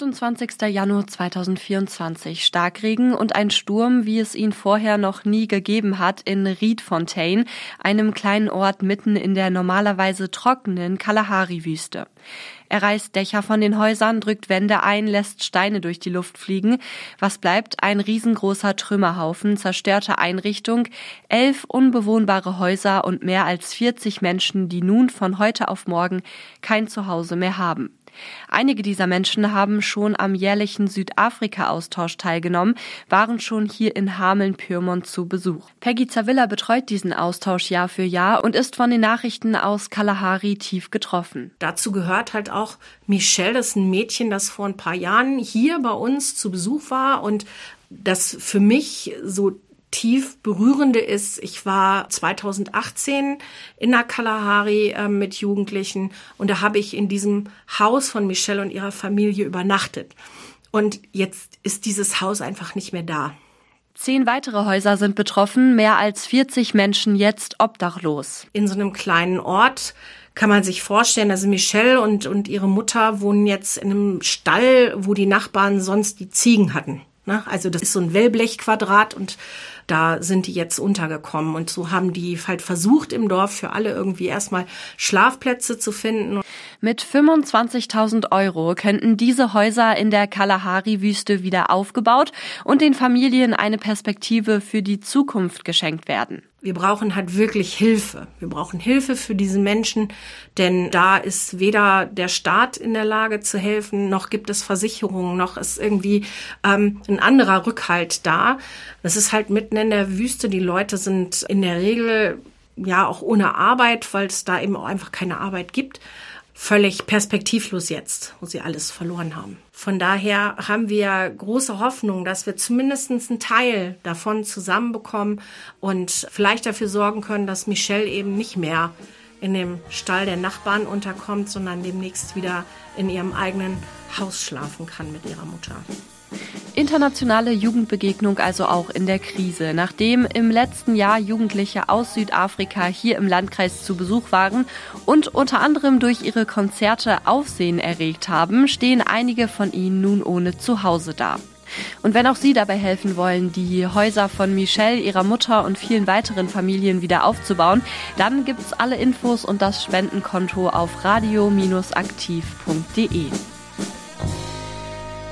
28. Januar 2024. Starkregen und ein Sturm, wie es ihn vorher noch nie gegeben hat, in Riedfontein, einem kleinen Ort mitten in der normalerweise trockenen Kalahari-Wüste. Er reißt Dächer von den Häusern, drückt Wände ein, lässt Steine durch die Luft fliegen. Was bleibt? Ein riesengroßer Trümmerhaufen, zerstörte Einrichtung, elf unbewohnbare Häuser und mehr als 40 Menschen, die nun von heute auf morgen kein Zuhause mehr haben. Einige dieser Menschen haben schon am jährlichen Südafrika-Austausch teilgenommen, waren schon hier in Hameln-Pyrmont zu Besuch. Peggy Zavilla betreut diesen Austausch Jahr für Jahr und ist von den Nachrichten aus Kalahari tief getroffen. Dazu gehört halt auch Michelle, das ist ein Mädchen, das vor ein paar Jahren hier bei uns zu Besuch war und das für mich so tief berührende ist, ich war 2018 in der Kalahari äh, mit Jugendlichen und da habe ich in diesem Haus von Michelle und ihrer Familie übernachtet. Und jetzt ist dieses Haus einfach nicht mehr da. Zehn weitere Häuser sind betroffen, mehr als 40 Menschen jetzt obdachlos. In so einem kleinen Ort kann man sich vorstellen, also Michelle und, und ihre Mutter wohnen jetzt in einem Stall, wo die Nachbarn sonst die Ziegen hatten. Ne? Also das ist so ein Wellblechquadrat und da sind die jetzt untergekommen. Und so haben die halt versucht, im Dorf für alle irgendwie erstmal Schlafplätze zu finden. Mit 25.000 Euro könnten diese Häuser in der Kalahari-Wüste wieder aufgebaut und den Familien eine Perspektive für die Zukunft geschenkt werden. Wir brauchen halt wirklich Hilfe. Wir brauchen Hilfe für diese Menschen, denn da ist weder der Staat in der Lage zu helfen, noch gibt es Versicherungen, noch ist irgendwie ähm, ein anderer Rückhalt da. Das ist halt mitten in der Wüste. Die Leute sind in der Regel ja auch ohne Arbeit, weil es da eben auch einfach keine Arbeit gibt völlig perspektivlos jetzt, wo sie alles verloren haben. Von daher haben wir große Hoffnung, dass wir zumindest einen Teil davon zusammenbekommen und vielleicht dafür sorgen können, dass Michelle eben nicht mehr in dem Stall der Nachbarn unterkommt, sondern demnächst wieder in ihrem eigenen Haus schlafen kann mit ihrer Mutter. Internationale Jugendbegegnung also auch in der Krise. Nachdem im letzten Jahr Jugendliche aus Südafrika hier im Landkreis zu Besuch waren und unter anderem durch ihre Konzerte Aufsehen erregt haben, stehen einige von ihnen nun ohne Zuhause da. Und wenn auch Sie dabei helfen wollen, die Häuser von Michelle, ihrer Mutter und vielen weiteren Familien wieder aufzubauen, dann gibt's alle Infos und das Spendenkonto auf radio-aktiv.de.